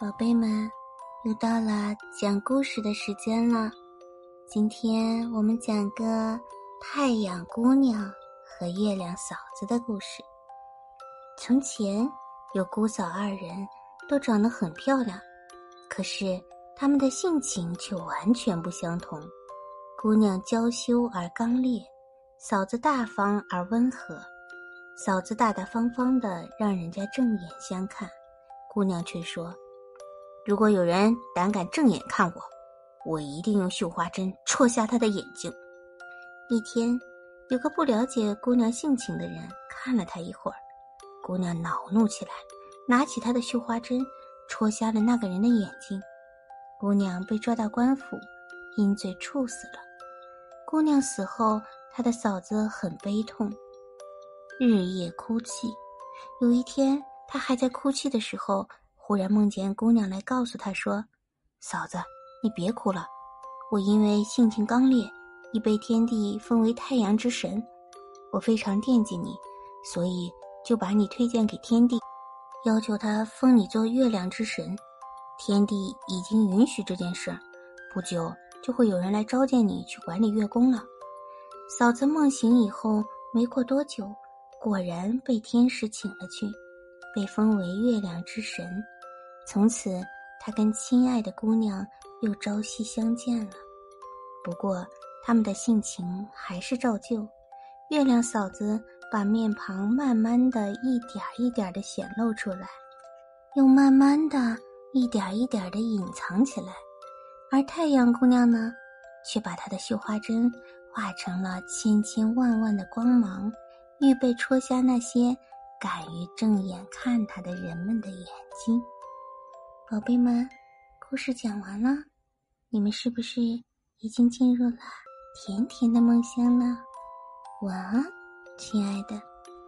宝贝们，又到了讲故事的时间了。今天我们讲个太阳姑娘和月亮嫂子的故事。从前有姑嫂二人，都长得很漂亮，可是他们的性情却完全不相同。姑娘娇羞而刚烈，嫂子大方而温和。嫂子大大方方的，让人家正眼相看，姑娘却说。如果有人胆敢正眼看我，我一定用绣花针戳瞎他的眼睛。一天，有个不了解姑娘性情的人看了她一会儿，姑娘恼怒起来，拿起她的绣花针戳瞎了那个人的眼睛。姑娘被抓到官府，因罪处死了。姑娘死后，她的嫂子很悲痛，日夜哭泣。有一天，她还在哭泣的时候。忽然梦见姑娘来告诉他说：“嫂子，你别哭了，我因为性情刚烈，已被天帝封为太阳之神。我非常惦记你，所以就把你推荐给天帝，要求他封你做月亮之神。天帝已经允许这件事，不久就会有人来召见你去管理月宫了。”嫂子梦醒以后，没过多久，果然被天使请了去，被封为月亮之神。从此，他跟亲爱的姑娘又朝夕相见了。不过，他们的性情还是照旧。月亮嫂子把面庞慢慢的一点一点的显露出来，又慢慢的一点一点的隐藏起来。而太阳姑娘呢，却把她的绣花针化成了千千万万的光芒，预备戳瞎那些敢于正眼看她的人们的眼睛。宝贝们，故事讲完了，你们是不是已经进入了甜甜的梦乡了？晚安，亲爱的。